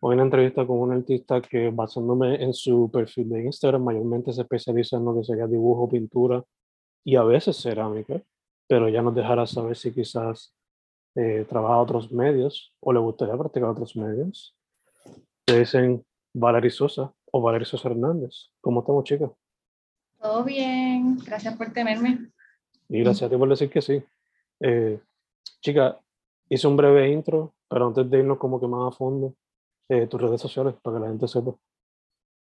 Hoy una entrevista con un artista que basándome en su perfil de Instagram mayormente se especializa en lo que sería dibujo, pintura y a veces cerámica, pero ya nos dejará saber si quizás eh, trabaja otros medios o le gustaría practicar otros medios. Le dicen Valery Sosa o Valery Sosa Hernández. ¿Cómo estamos, chicas? Todo bien, gracias por tenerme. Y gracias a ti por decir que sí. Eh, chica, hice un breve intro, pero antes de irnos como que más a fondo, eh, tus redes sociales para que la gente sepa.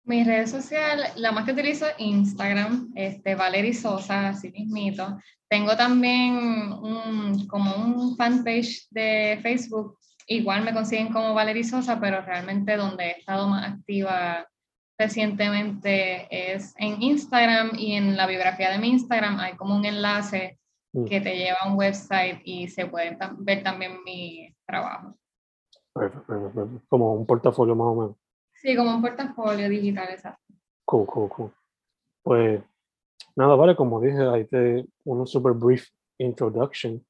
Mis redes sociales, la más que utilizo Instagram, este, Valery Sosa, así mismito. Tengo también un, como un fanpage de Facebook, igual me consiguen como Valery Sosa, pero realmente donde he estado más activa recientemente es en Instagram y en la biografía de mi Instagram hay como un enlace Mm. que te lleva a un website y se puede tam- ver también mi trabajo. Perfecto, perfecto, perfecto. Como un portafolio más o menos. Sí, como un portafolio digital, exacto. Cool, cool, cool. Pues nada, vale, como dije, ahí te un super brief introduction,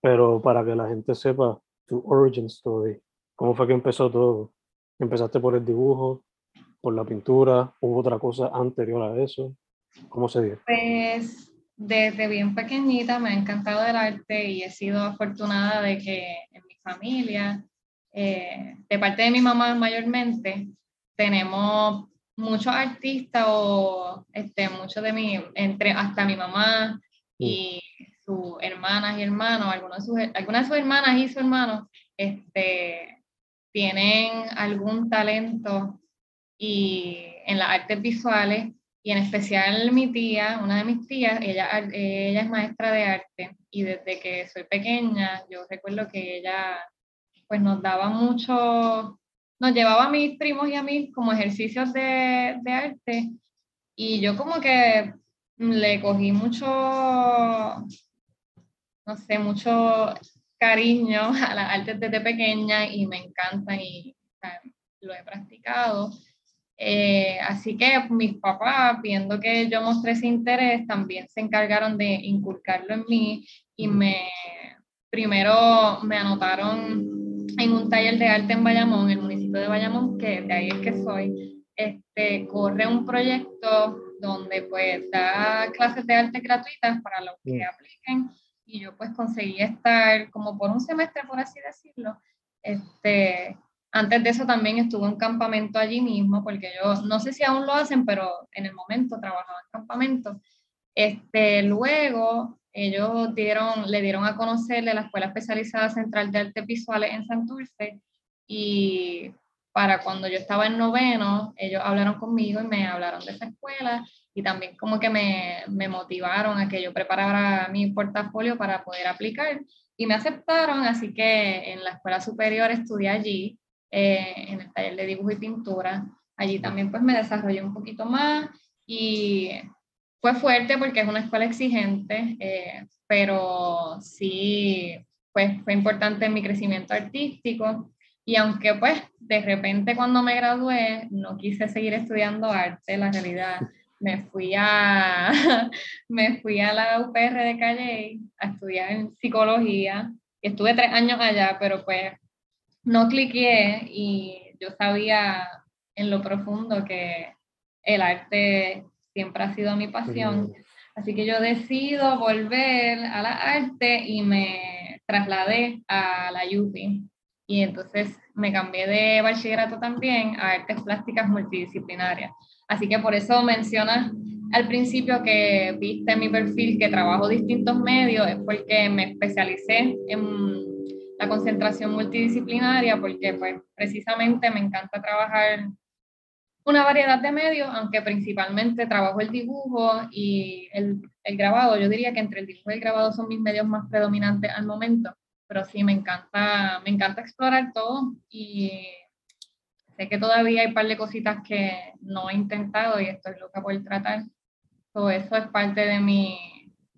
pero para que la gente sepa tu origin story, cómo fue que empezó todo. Empezaste por el dibujo, por la pintura, hubo otra cosa anterior a eso. ¿Cómo se dio? Pues desde bien pequeñita me ha encantado el arte y he sido afortunada de que en mi familia, eh, de parte de mi mamá mayormente, tenemos muchos artistas o este, muchos de mi, entre hasta mi mamá y sus hermanas y hermanos, algunos de sus, algunas de sus hermanas y sus hermanos, este, tienen algún talento y en las artes visuales y en especial mi tía, una de mis tías, ella, ella es maestra de arte y desde que soy pequeña yo recuerdo que ella pues nos daba mucho, nos llevaba a mis primos y a mí como ejercicios de, de arte y yo como que le cogí mucho, no sé, mucho cariño a las artes desde pequeña y me encantan y o sea, lo he practicado. Eh, así que mis papás, viendo que yo mostré ese interés, también se encargaron de inculcarlo en mí y me primero me anotaron en un taller de arte en Bayamón, en el municipio de Bayamón, que de ahí es que soy. Este, corre un proyecto donde pues da clases de arte gratuitas para los que Mm. apliquen y yo pues conseguí estar como por un semestre, por así decirlo, este, antes de eso también estuve en campamento allí mismo, porque yo no sé si aún lo hacen, pero en el momento trabajaba en campamento. Este, luego ellos dieron, le dieron a conocerle la Escuela Especializada Central de Artes Visuales en Santurce y para cuando yo estaba en noveno, ellos hablaron conmigo y me hablaron de esa escuela y también como que me, me motivaron a que yo preparara mi portafolio para poder aplicar y me aceptaron, así que en la escuela superior estudié allí, eh, en el taller de dibujo y pintura. Allí también pues me desarrollé un poquito más y fue fuerte porque es una escuela exigente, eh, pero sí pues fue importante en mi crecimiento artístico. Y aunque pues de repente cuando me gradué no quise seguir estudiando arte, la realidad me fui a, me fui a la UPR de Calle a estudiar en psicología. Estuve tres años allá, pero pues no cliqué y yo sabía en lo profundo que el arte siempre ha sido mi pasión. Así que yo decido volver a la arte y me trasladé a la UPI. Y entonces me cambié de bachillerato también a artes plásticas multidisciplinarias. Así que por eso mencionas al principio que viste mi perfil que trabajo distintos medios, es porque me especialicé en la concentración multidisciplinaria, porque pues precisamente me encanta trabajar una variedad de medios, aunque principalmente trabajo el dibujo y el, el, grabado. Yo diría que entre el dibujo y el grabado son mis medios más predominantes al momento, pero sí me encanta, me encanta explorar todo y sé que todavía hay un par de cositas que no he intentado y estoy loca por tratar. Todo eso es parte de mi,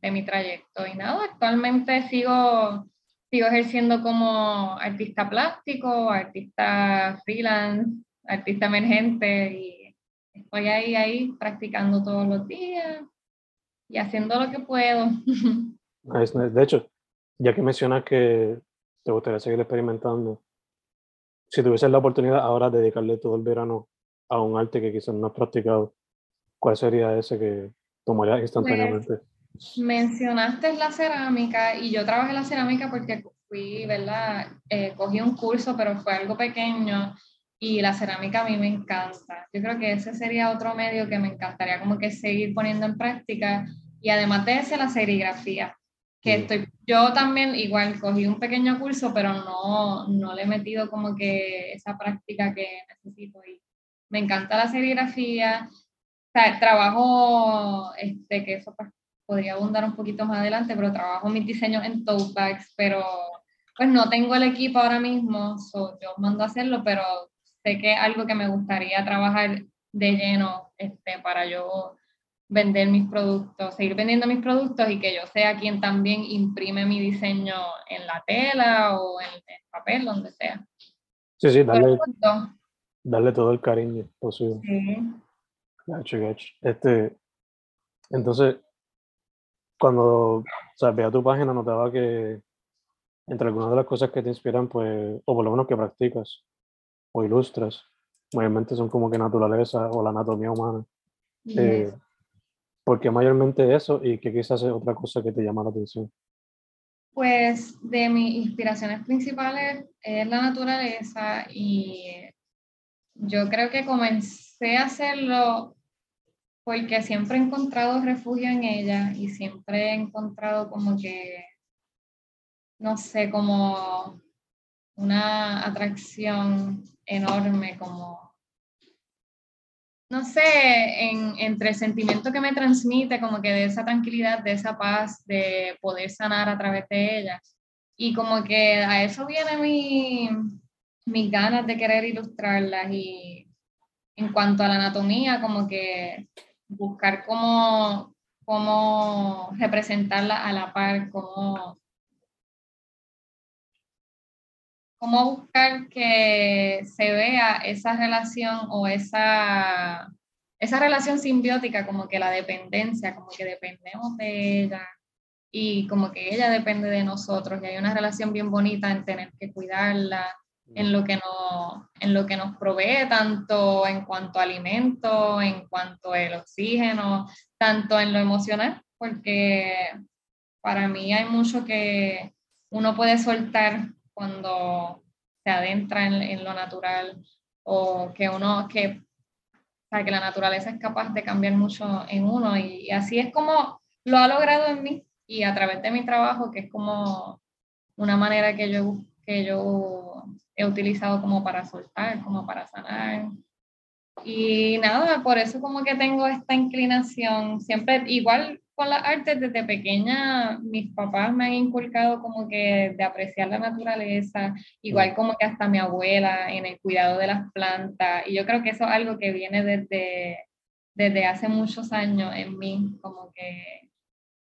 de mi trayecto. Y nada, actualmente sigo, sigo ejerciendo como artista plástico, artista freelance, artista emergente y estoy ahí, ahí practicando todos los días y haciendo lo que puedo. De hecho, ya que mencionas que te gustaría seguir experimentando, si tuvieses la oportunidad ahora de dedicarle todo el verano a un arte que quizás no has practicado, ¿cuál sería ese que tomarías instantáneamente? Pues, mencionaste la cerámica y yo trabajé la cerámica porque fui, ¿verdad? Eh, cogí un curso, pero fue algo pequeño y la cerámica a mí me encanta. Yo creo que ese sería otro medio que me encantaría como que seguir poniendo en práctica y además de ese la serigrafía, que estoy, yo también igual cogí un pequeño curso, pero no, no le he metido como que esa práctica que necesito y me encanta la serigrafía. O sea, trabajo, este, que eso pues, podría abundar un poquito más adelante, pero trabajo mis diseños en tote bags, pero pues no tengo el equipo ahora mismo, yo mando a hacerlo, pero sé que es algo que me gustaría trabajar de lleno este, para yo vender mis productos, seguir vendiendo mis productos y que yo sea quien también imprime mi diseño en la tela o en el papel, donde sea. Sí, sí, darle, darle todo el cariño posible. Sí. Gacho, gacho. Este, entonces, cuando o sea, tu página, notaba que entre algunas de las cosas que te inspiran, pues, o por lo menos que practicas, o ilustras, mayormente son como que naturaleza o la anatomía humana. Eh, ¿Por qué mayormente eso y qué quizás es otra cosa que te llama la atención? Pues de mis inspiraciones principales es la naturaleza y yo creo que comencé a hacerlo porque siempre he encontrado refugio en ella y siempre he encontrado como que, no sé, como una atracción enorme, como, no sé, en, entre el sentimiento que me transmite, como que de esa tranquilidad, de esa paz, de poder sanar a través de ella. Y como que a eso viene mi, mis ganas de querer ilustrarlas y en cuanto a la anatomía, como que buscar cómo, cómo representarla a la par, cómo cómo buscar que se vea esa relación o esa, esa relación simbiótica, como que la dependencia, como que dependemos de ella y como que ella depende de nosotros. Y hay una relación bien bonita en tener que cuidarla, en lo que, no, en lo que nos provee, tanto en cuanto a alimento, en cuanto al oxígeno, tanto en lo emocional, porque para mí hay mucho que uno puede soltar cuando se adentra en, lo natural o que uno, que, que la naturaleza es capaz de cambiar mucho en uno y, así es como lo ha logrado en mí y a través de mi trabajo, que es como una manera que yo, que yo he utilizado como para soltar, como para sanar. Y nada, por eso como que tengo esta inclinación, siempre igual con las artes desde pequeña, mis papás me han inculcado como que de apreciar la naturaleza, igual como que hasta mi abuela en el cuidado de las plantas. Y yo creo que eso es algo que viene desde, desde hace muchos años en mí, como que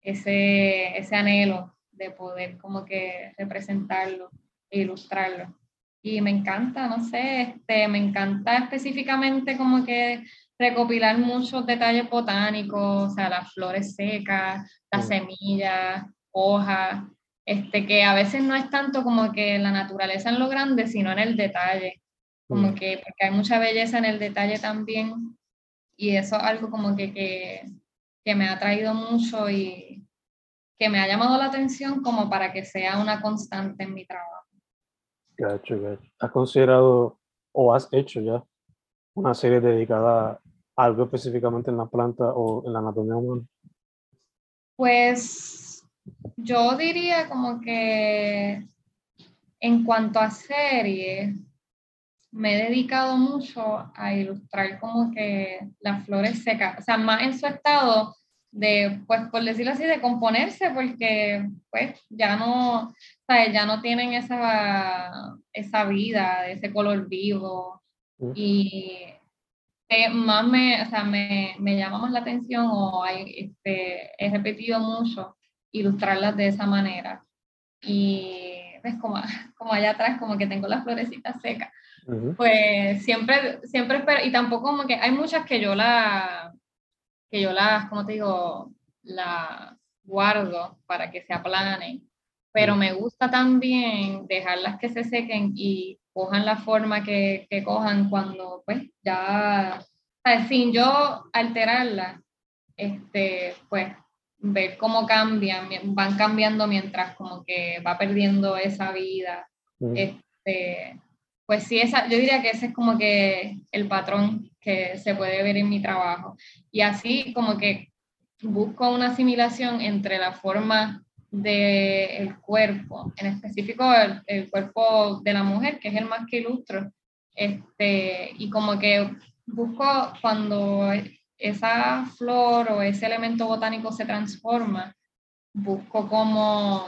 ese, ese anhelo de poder como que representarlo e ilustrarlo. y me encanta, no sé, este, me encanta específicamente como que recopilar muchos detalles botánicos, o sea, las flores secas, las semillas, hojas, este, que a veces no es tanto como que la naturaleza en lo grande, sino en el detalle, como que, porque hay mucha belleza en el detalle también, y eso es algo como que, que, que me ha traído mucho y que me ha llamado la atención como para que sea una constante en mi trabajo. Gacho, gacho. ¿Has considerado o has hecho ya una serie dedicada algo específicamente en la planta o en la anatomía humana? Pues yo diría como que en cuanto a serie, me he dedicado mucho a ilustrar como que las flores secas, o sea, más en su estado de, pues por decirlo así, de componerse, porque pues ya no, ¿sabes? ya no tienen esa, esa vida, ese color vivo. Y más me, o sea, me, me llama más la atención o hay, este, he repetido mucho ilustrarlas de esa manera. Y ves como, como allá atrás, como que tengo las florecitas secas. Pues siempre, siempre espero, y tampoco como que hay muchas que yo la, que yo las, como te digo, las guardo para que se aplanen, pero me gusta también dejarlas que se sequen y cojan la forma que, que cojan cuando pues ya, sin yo alterarlas, este, pues ver cómo cambian, van cambiando mientras como que va perdiendo esa vida. Este, pues sí, esa, yo diría que ese es como que el patrón que se puede ver en mi trabajo. Y así como que busco una asimilación entre la forma del cuerpo, en específico el, cuerpo de la mujer, que es el más que ilustro, este, y como que busco cuando esa flor o ese elemento botánico se transforma, busco como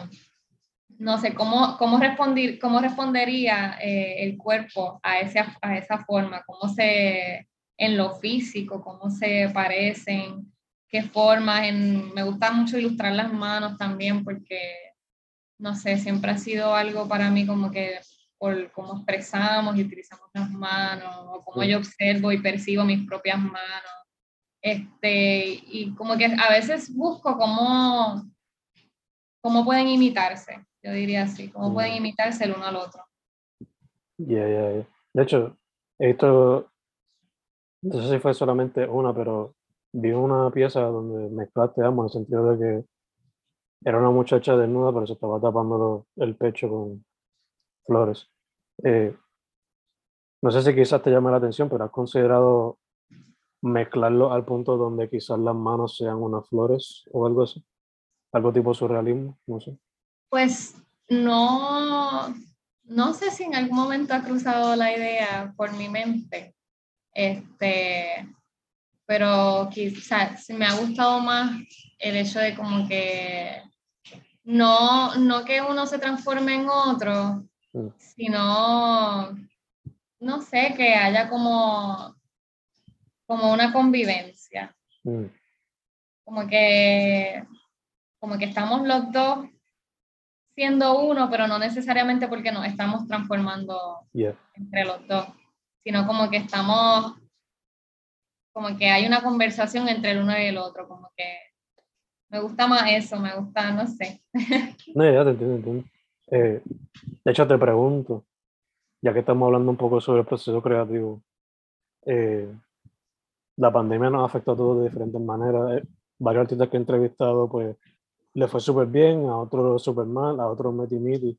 no sé, ¿cómo, cómo, responder, cómo respondería eh, el cuerpo a, ese, a esa forma? ¿Cómo se, en lo físico, cómo se parecen? ¿Qué formas? En, me gusta mucho ilustrar las manos también porque, no sé, siempre ha sido algo para mí como que por cómo expresamos y utilizamos las manos, o cómo yo observo y percibo mis propias manos. Este, y como que a veces busco cómo, cómo pueden imitarse yo diría así, cómo pueden mm. imitarse el uno al otro. Ya, ya, ya. De hecho, esto, no sé si fue solamente una, pero vi una pieza donde mezclaste ambos, en el sentido de que era una muchacha desnuda, pero se estaba tapando el pecho con flores. Eh, no sé si quizás te llame la atención, pero has considerado mezclarlo al punto donde quizás las manos sean unas flores o algo así. Algo tipo surrealismo, no sé. Pues no, no sé si en algún momento ha cruzado la idea por mi mente, este, pero quizás me ha gustado más el hecho de como que no, no que uno se transforme en otro, mm. sino, no sé, que haya como, como una convivencia. Mm. Como que, como que estamos los dos siendo uno, pero no necesariamente porque nos estamos transformando entre los dos, sino como que estamos, como que hay una conversación entre el uno y el otro, como que me gusta más eso, me gusta, no sé. No, ya te entiendo, entiendo. Eh, de hecho, te pregunto, ya que estamos hablando un poco sobre el proceso creativo, eh, la pandemia nos afectó a todos de diferentes maneras. Eh, varios artistas que he entrevistado, pues, le fue súper bien, a otro súper mal, a otro meti miti.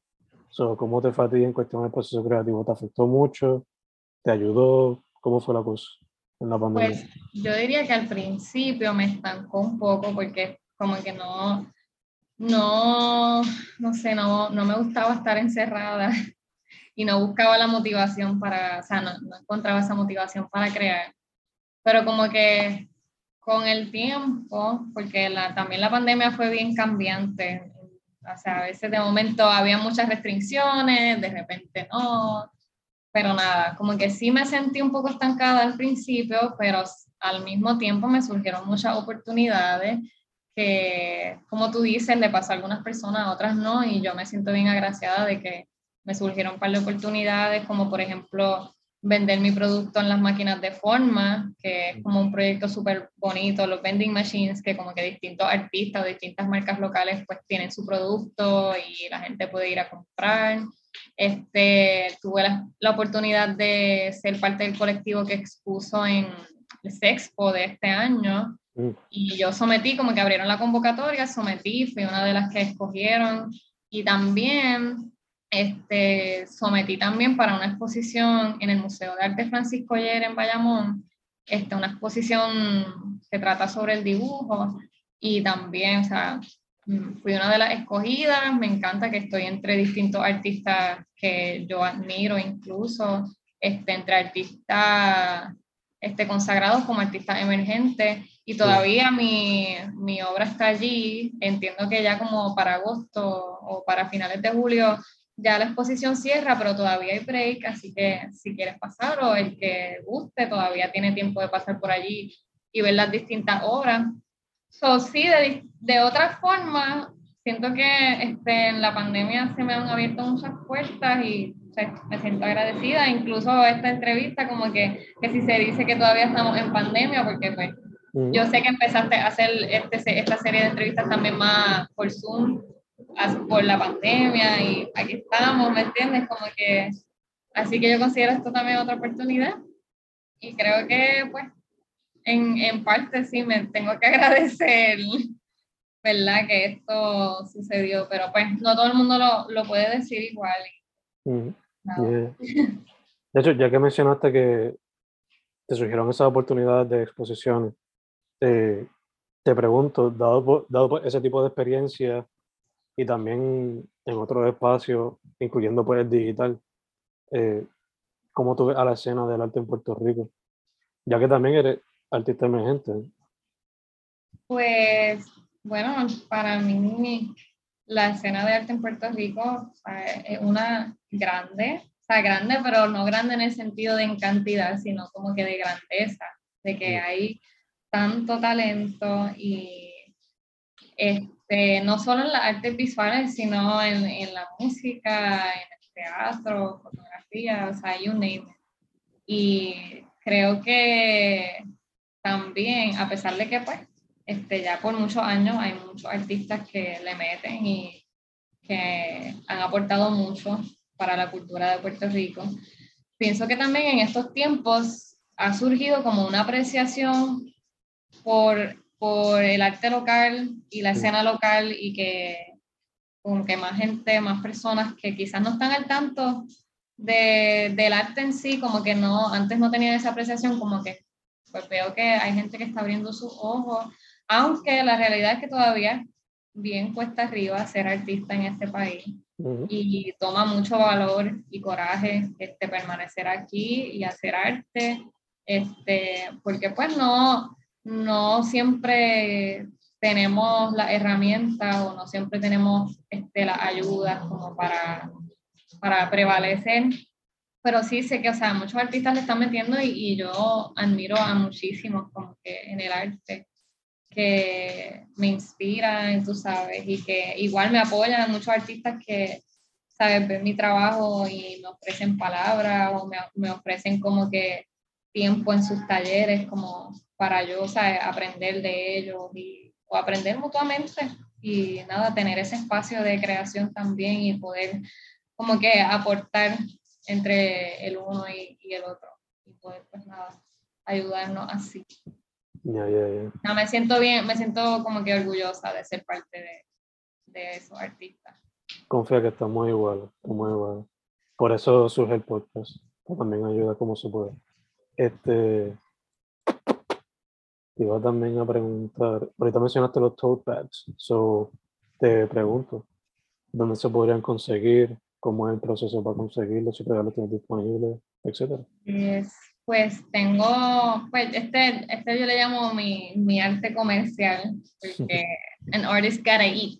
So, ¿Cómo te fue a ti en cuestión del proceso creativo? ¿Te afectó mucho? ¿Te ayudó? ¿Cómo fue la cosa Pues yo diría que al principio me estancó un poco porque como que no, no, no sé, no, no me gustaba estar encerrada y no buscaba la motivación para, o sea, no, encontraba esa motivación para crear. Pero como que con el tiempo, porque también la pandemia fue bien cambiante. O sea, a veces de momento había muchas restricciones, de repente no. Pero nada, como que sí me sentí un poco estancada al principio, pero al mismo tiempo me surgieron muchas oportunidades que, como tú dices, le pasó a algunas personas, a otras no, y yo me siento bien agraciada de que me surgieron un par de oportunidades, como por ejemplo vender mi producto en las máquinas de forma, que es como un proyecto súper bonito, los vending machines, que como que distintos artistas distintas marcas locales pues tienen su producto y la gente puede ir a comprar. Este, tuve la, la oportunidad de ser parte del colectivo que expuso en el Sexpo de este año. Mm. y yo sometí, como que abrieron la convocatoria, sometí, fui una de las que escogieron. Y también este, sometí también para una exposición en el Museo de Arte Francisco Yer en Bayamón, este, una exposición que trata sobre el dibujo. Y también, o sea, fui una de las escogidas, me encanta que estoy entre distintos artistas que yo admiro incluso, este, entre artistas este, consagrados como artistas emergentes y todavía mi, mi obra está allí, entiendo que ya como para agosto o para finales de julio ya la exposición cierra, pero todavía hay break, así que si quieres pasar o el que guste, todavía tiene tiempo de pasar por allí y ver las distintas obras. So, sí, de, de otra forma, siento que este, en la pandemia se me han abierto muchas puertas y me siento agradecida. Incluso esta entrevista, como que, que si se dice que todavía estamos en pandemia, porque pues yo sé que empezaste a hacer este, esta serie de entrevistas también más por Zoom por la pandemia y aquí estamos, ¿me entiendes? Como que, así que yo considero esto también otra oportunidad y creo que pues en, en parte sí me tengo que agradecer, ¿verdad? Que esto sucedió, pero pues no todo el mundo lo, lo puede decir igual. De hecho, ya que mencionaste que te surgieron esas oportunidades de exposiciones, eh, te pregunto, dado, dado ese tipo de experiencia y también en otros espacios, incluyendo pues el digital, eh, ¿cómo tú ves a la escena del arte en Puerto Rico? Ya que también eres artista emergente. Pues, bueno, para mí la escena de arte en Puerto Rico es una grande, o sea, grande, pero no grande en el sentido de en cantidad, sino como que de grandeza, de que hay tanto talento y este, no solo en las artes visuales, sino en, en la música, en el teatro, fotografía, o sea, you name it. Y creo que también, a pesar de que pues, este, ya por muchos años hay muchos artistas que le meten y que han aportado mucho para la cultura de Puerto Rico. Pienso que también en estos tiempos ha surgido como una apreciación por por el arte local y la escena local y que como que más gente, más personas que quizás no están al tanto de, del arte en sí, como que no, antes no tenían esa apreciación, como que pues veo que hay gente que está abriendo sus ojos, aunque la realidad es que todavía bien cuesta arriba ser artista en este país y toma mucho valor y coraje este, permanecer aquí y hacer arte, este, porque pues no, no siempre tenemos la herramienta o no siempre tenemos este, las ayudas como para, para prevalecer. Pero sí sé que, o sea, muchos artistas le están metiendo y, y yo admiro a muchísimos como que en el arte que me inspiran, tú sabes, y que igual me apoyan muchos artistas que, sabes, ven mi trabajo y me ofrecen palabras o me, me ofrecen como que tiempo en sus talleres, como para yo aprender de ellos y, o aprender mutuamente y nada, tener ese espacio de creación también y poder como que aportar entre el uno y, el otro y poder pues nada, ayudarnos así. ya ya No, me siento bien, me siento como que orgullosa de ser parte de, de esos artistas. Confía que estamos igual, estamos igual. Por eso surge el podcast, también ayuda como se puede. Este, te iba también a preguntar, ahorita mencionaste los tote bags, so te pregunto, ¿dónde se podrían conseguir? ¿Cómo es el proceso para conseguirlos? Si todavía los tienes disponibles, etcétera? pues tengo, pues este, este yo le llamo mi, mi arte comercial, porque an artist gotta eat.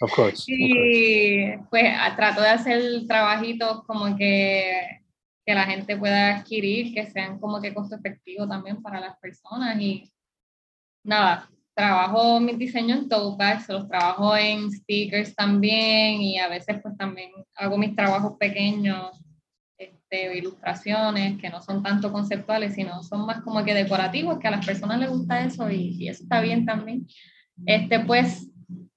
of course. y pues trato de hacer trabajitos como que que la gente pueda adquirir, que sean como que costo efectivo también para las personas y nada, trabajo mis diseños en tote bags, los trabajo en stickers también y a veces pues también hago mis trabajos pequeños, este, ilustraciones que no son tanto conceptuales, sino son más como que decorativos, que a las personas les gusta eso y, y eso está bien también. Este, pues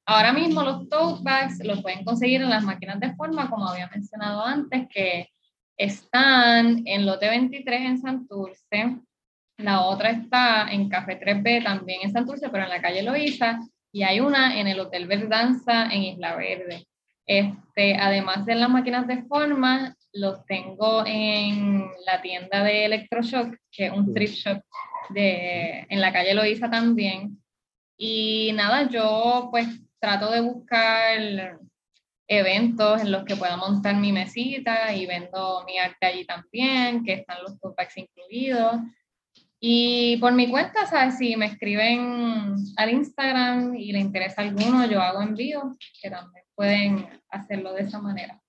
ahora mismo los tote bags los pueden conseguir en las máquinas de forma, como había mencionado antes, que están en lote 23 en Santurce, la otra está en Café 3B también en Santurce, pero en la calle Loíza, y hay una en el Hotel Verdanza en Isla Verde. Este, además de las máquinas de forma, los tengo en la tienda de Electroshock, que es un thrift shop de, en la calle Loíza también. Y nada, yo pues trato de buscar eventos en los que pueda montar mi mesita y vendo mi arte allí también, que están los packs incluidos. Y por mi cuenta, ¿sabes? Si me escriben al Instagram y le interesa alguno, yo hago envío, que también pueden hacerlo de esa manera.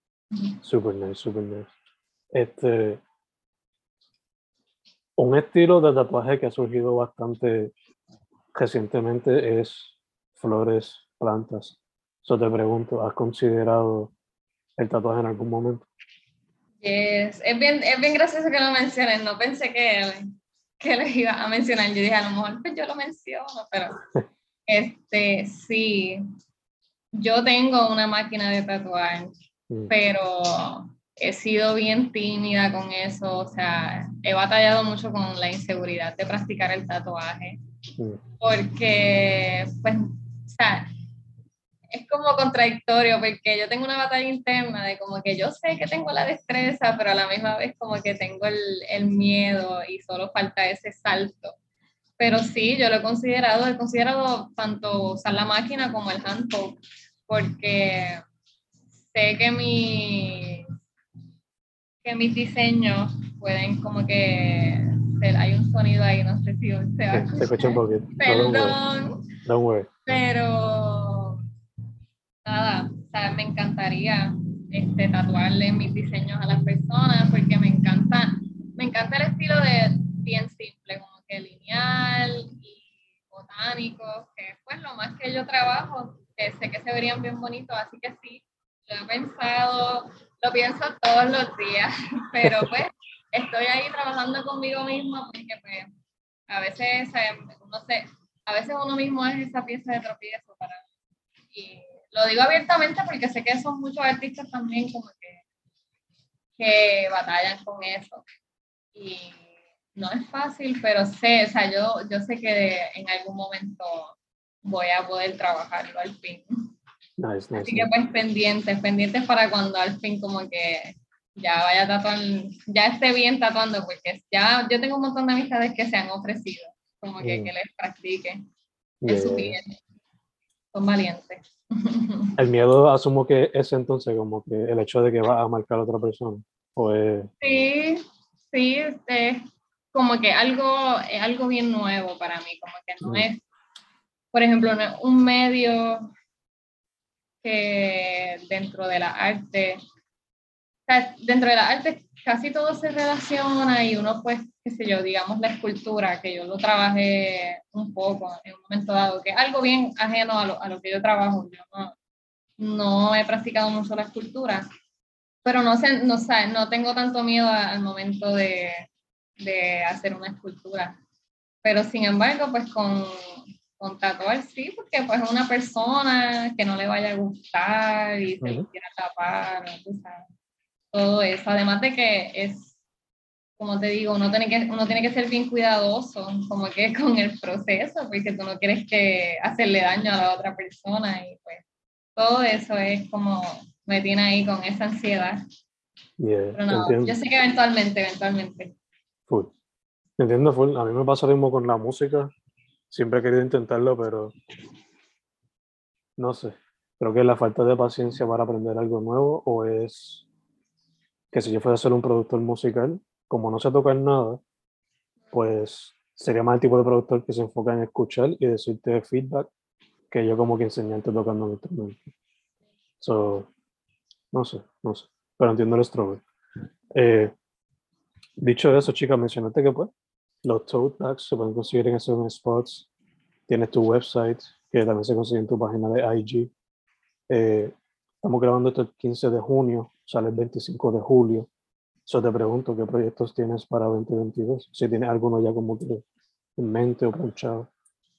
Super nice, super nice. Este, un estilo de tatuaje que ha surgido bastante recientemente es flores, plantas. Eso te pregunto, ¿has considerado el tatuaje en algún momento? Es bien, es bien gracioso que lo menciones, no pensé que, que les iba a mencionar, yo dije a lo mejor pues yo lo menciono, pero este, sí, yo tengo una máquina de tatuar, mm. pero he sido bien tímida con eso, o sea, he batallado mucho con la inseguridad de practicar el tatuaje, mm. porque, pues, o sea, es como contradictorio porque yo tengo una batalla interna de como que yo sé que tengo la destreza, pero a la misma vez como que tengo el, el miedo y solo falta ese salto. Pero sí, yo lo he considerado, he considerado tanto usar la máquina como el hand porque sé que mi que mis diseños pueden como que hay un sonido ahí, no sé si se va a escuchar. Se escucha un poquito. Perdón. Don't worry. Pero me encantaría este, tatuarle mis diseños a las personas porque me encanta, me encanta el estilo de bien simple, como que lineal y botánico, que es pues lo más que yo trabajo, que sé que se verían bien bonitos, así que sí, lo he pensado, lo pienso todos los días, pero pues estoy ahí trabajando conmigo misma porque pues a veces, no sé, a veces uno mismo es esa pieza de tropiezo para y lo digo abiertamente porque sé que son muchos artistas también como que, que batallan con eso. Y no es fácil, pero sé, o sea, yo, yo sé que en algún momento voy a poder trabajarlo al fin. Nice, nice, Así que pues pendientes, pendientes para cuando al fin como que ya vaya tatuando, ya esté bien tatuando, porque ya yo tengo un montón de amistades que se han ofrecido, como que, mm. que les practique en su piel. Son valientes. El miedo asumo que es entonces como que el hecho de que va a marcar a otra persona. ¿O Sí, sí, es como que algo, es algo bien nuevo para mí, como que no es, por ejemplo, un medio que dentro de la arte, dentro de la arte casi todo se relaciona y uno pues, qué sé yo, digamos la escultura, que yo lo trabajé un poco en un momento dado, que es algo bien ajeno a lo, a lo que yo trabajo. Yo no, no, he practicado mucho la escultura, pero no, sé, no, no tengo tanto miedo al momento de, de hacer una escultura. Pero sin embargo, pues con, con tatuar sí, porque pues es una persona que no le vaya a gustar y se quiera tapar, todo eso. Además de que es como te digo, uno tiene, que, uno tiene que ser bien cuidadoso, como que con el proceso, porque tú no quieres que hacerle daño a la otra persona y pues todo eso es como me tiene ahí con esa ansiedad. Pero no, yo sé que eventualmente, eventualmente. Full. Entiendo, full. A mí me pasa lo mismo con la música. Siempre he querido intentarlo, pero no sé. Creo que es la falta de paciencia para aprender algo nuevo o es que si yo fuera a ser un productor musical, como no sé tocar nada, pues sería más el tipo de productor que se enfoca en escuchar y decirte feedback que yo como que enseñante tocando un instrumento. So, no sé, no sé, pero entiendo el struggle. Eh, dicho eso, chicas, mencionaste que pues los tote bags se pueden conseguir en esos spots tienes tu website, que también se consigue en tu página de IG. Eh, estamos grabando esto el 15 de junio, sale el 25 de julio. Yo te pregunto qué proyectos tienes para 2022, si tienes alguno ya como que en mente o planchado.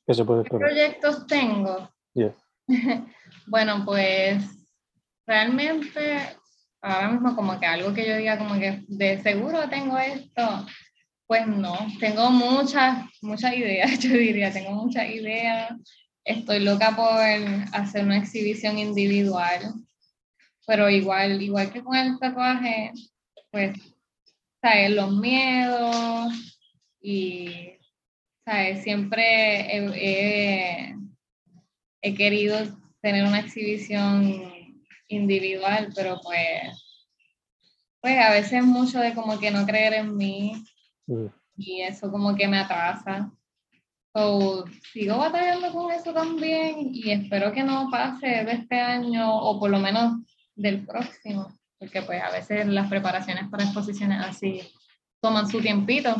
¿Qué se puede ¿Qué proyectos tengo? Yeah. bueno, pues realmente ahora mismo como que algo que yo diga como que de seguro tengo esto, pues no, tengo muchas, muchas ideas, yo diría, tengo muchas ideas. Estoy loca por hacer una exhibición individual, pero igual, igual que con el tatuaje, pues, ¿sabes? Los miedos y, ¿sabes? Siempre he, he, he querido tener una exhibición individual, pero pues, pues a veces mucho de como que no creer en mí Mm. y eso como que me atrasa. So, sigo batallando con eso también y espero que no pase de este año o por lo menos del próximo, porque pues a veces las preparaciones para exposiciones así toman su tiempito,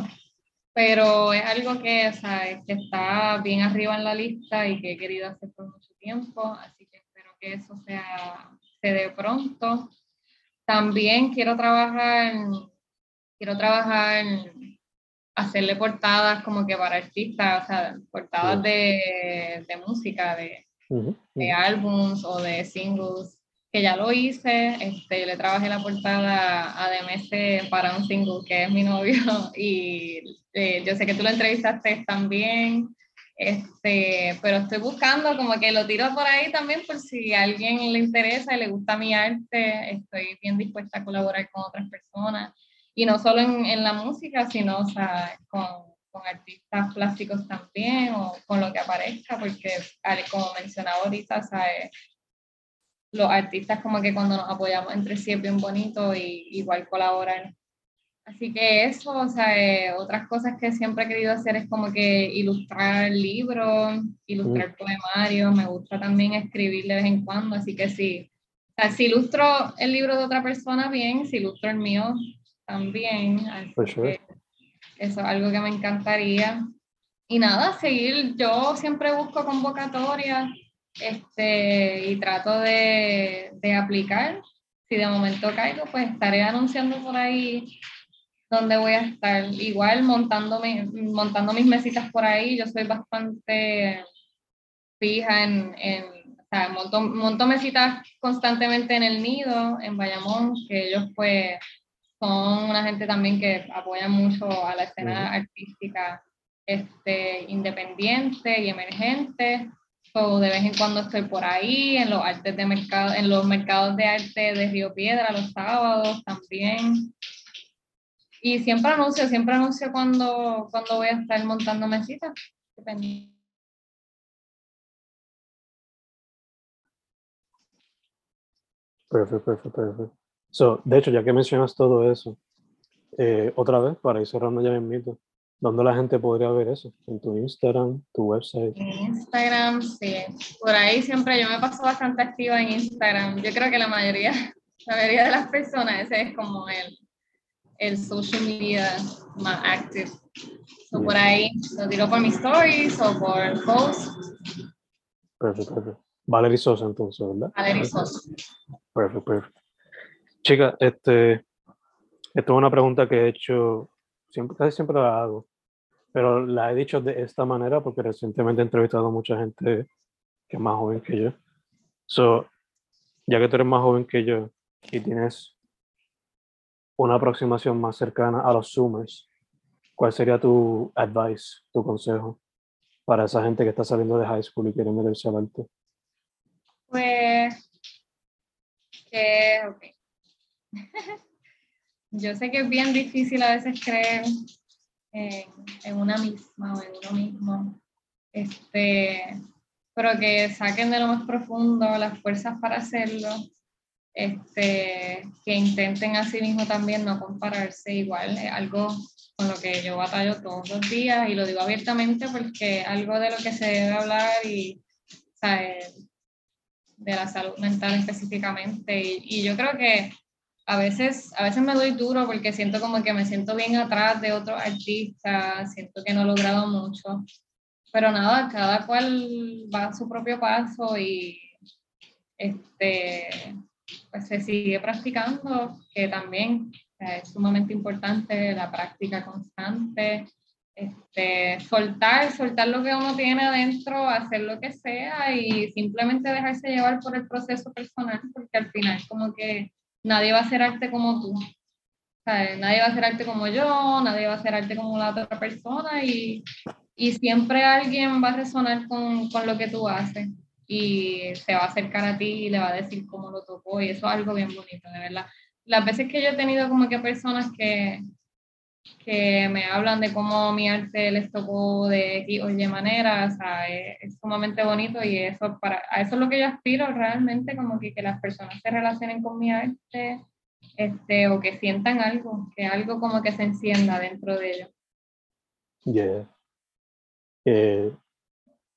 pero es algo que, o sea, que está bien arriba en la lista y que he querido hacer por mucho tiempo, así que espero que eso sea, se dé pronto. También quiero trabajar, quiero trabajar hacerle portadas como que para artistas, o sea, portadas de, de música, de, de álbums o de singles, que ya lo hice, este, yo le trabajé la portada a DMS para un single que es mi novio y eh, yo sé que tú lo entrevistaste también, este, pero estoy buscando como que lo tiro por ahí también por si a alguien le interesa y le gusta mi arte, estoy bien dispuesta a colaborar con otras personas y no solo en, en la música, sino o sea, con, con, artistas plásticos también o con lo que aparezca, porque como mencionaba ahorita, ¿sabes? Los artistas como que cuando nos apoyamos entre sí es bien bonito y igual colaborar. Así que eso, o sea, eh, otras cosas que siempre he querido hacer es como que ilustrar libros, ilustrar mm. poemarios, me gusta también escribir de vez en cuando, así que sí. O sea, si ilustro el libro de otra persona, bien, si ilustro el mío, también. Sure. Eso es algo que me encantaría. Y nada, seguir, yo siempre busco convocatorias este, y trato de, de, aplicar. Si de momento caigo, pues estaré anunciando por ahí dónde voy a estar. Igual montando, mi, montando mis mesitas por ahí, yo soy bastante fija en, en o sea, monto, monto mesitas constantemente en el nido, en Bayamón, que ellos pues son una gente también que apoya mucho a la escena uh -huh. artística este, independiente y emergente. So, de vez en cuando estoy por ahí, en los artes de mercado, en los mercados de arte de Río Piedra, los sábados también. Y siempre anuncio, siempre anuncio cuando, cuando voy a estar montando mesitas. Perfecto, perfecto, perfecto. So, de hecho, ya que mencionas todo eso, eh, otra vez, para ir cerrando ya mito, ¿dónde la gente podría ver eso? ¿En tu Instagram, tu website? En Instagram, sí. Por ahí siempre yo me paso bastante activa en Instagram. Yo creo que la mayoría, la mayoría de las personas, ese es como el, el social media más active. So, por ahí lo tiro por mis stories o por posts. Perfecto, perfecto. Valerie Sosa, entonces, ¿verdad? Valerie Sosa. Perfecto, perfecto. Chica, este, esto es una pregunta que he hecho, siempre, casi siempre la hago, pero la he dicho de esta manera porque recientemente he entrevistado a mucha gente que es más joven que yo. So, ya que tú eres más joven que yo y tienes una aproximación más cercana a los Zoomers, ¿cuál sería tu advice, tu consejo para esa gente que está saliendo de high school y quiere meterse al arte? Pues, que. Yo sé que es bien difícil a veces creer en, en, una misma o en uno mismo, este, pero que saquen de lo más profundo las fuerzas para hacerlo, este, que intenten a sí mismo también no compararse igual, es algo con lo que yo batallo todos los días y lo digo abiertamente porque algo de lo que se debe hablar y ¿sabes? de la salud mental específicamente y, y yo creo que a veces, a veces me doy duro porque siento como que me siento bien atrás de otros artistas, siento que no he logrado mucho, pero nada, cada cual va a su propio paso y este, pues se sigue practicando, que también es sumamente importante la práctica constante, este, soltar, soltar lo que uno tiene adentro, hacer lo que sea y simplemente dejarse llevar por el proceso personal, porque al final como que nadie va a hacer arte como tú. nadie va a hacer arte como yo, nadie va a hacer arte como la otra persona y, y siempre alguien va a resonar con, con, lo que tú haces y se va a acercar a ti y le va a decir cómo lo tocó y eso es algo bien bonito, de verdad. Las veces que yo he tenido como que personas que, que me hablan de cómo mi arte les tocó de X o Y manera, o sea, es, sumamente bonito y eso para, a eso es lo que yo aspiro realmente, como que, que las personas se relacionen con mi arte este, o que sientan algo, que algo como que se encienda dentro de ellos. Yeah. Eh,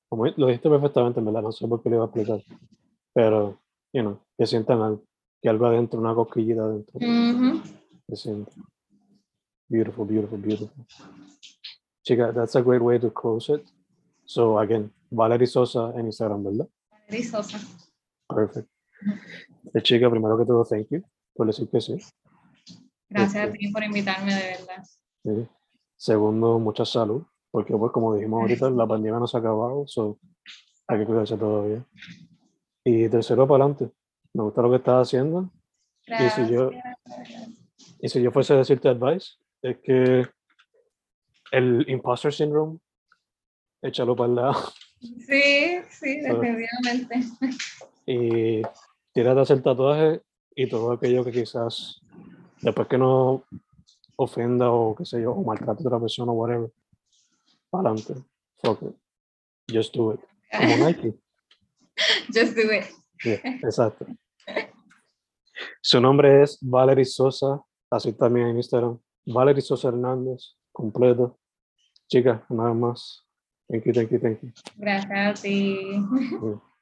como lo dijiste perfectamente, ¿verdad? No sé por qué le iba a explicar, pero, you know, que sientan algo, que algo adentro, una cosquillita adentro. Uh Que sientan. Beautiful, beautiful, beautiful. Chica, that's a great way to close it. So again, Valerie Sosa en Instagram, ¿verdad? Valerie Sosa. Perfect. Eh, chica, primero que todo, thank you por decir que sí. Gracias a ti por invitarme, de verdad. Sí. Segundo, mucha salud, porque pues como dijimos ahorita, la pandemia no se ha acabado, so hay que cuidarse todavía. Y tercero, para adelante. Me gusta lo que estás haciendo. Gracias. Y si yo, y si yo fuese a decirte advice, es que el imposter syndrome, échalo para el lado. Sí, sí, definitivamente. Y tírate a hacer tatuajes y todo aquello que quizás después que no ofenda o qué sé yo, o maltrate a otra persona o whatever, para adelante. Fuck it. Just do it. Como Nike. Just do it. Yeah, exacto. Su nombre es Valerie Sosa, así también en Instagram. Valerie Sosa Hernández, completo. Chica, nada más. Thank you, thank you, thank you. Gracias a ti. Yeah.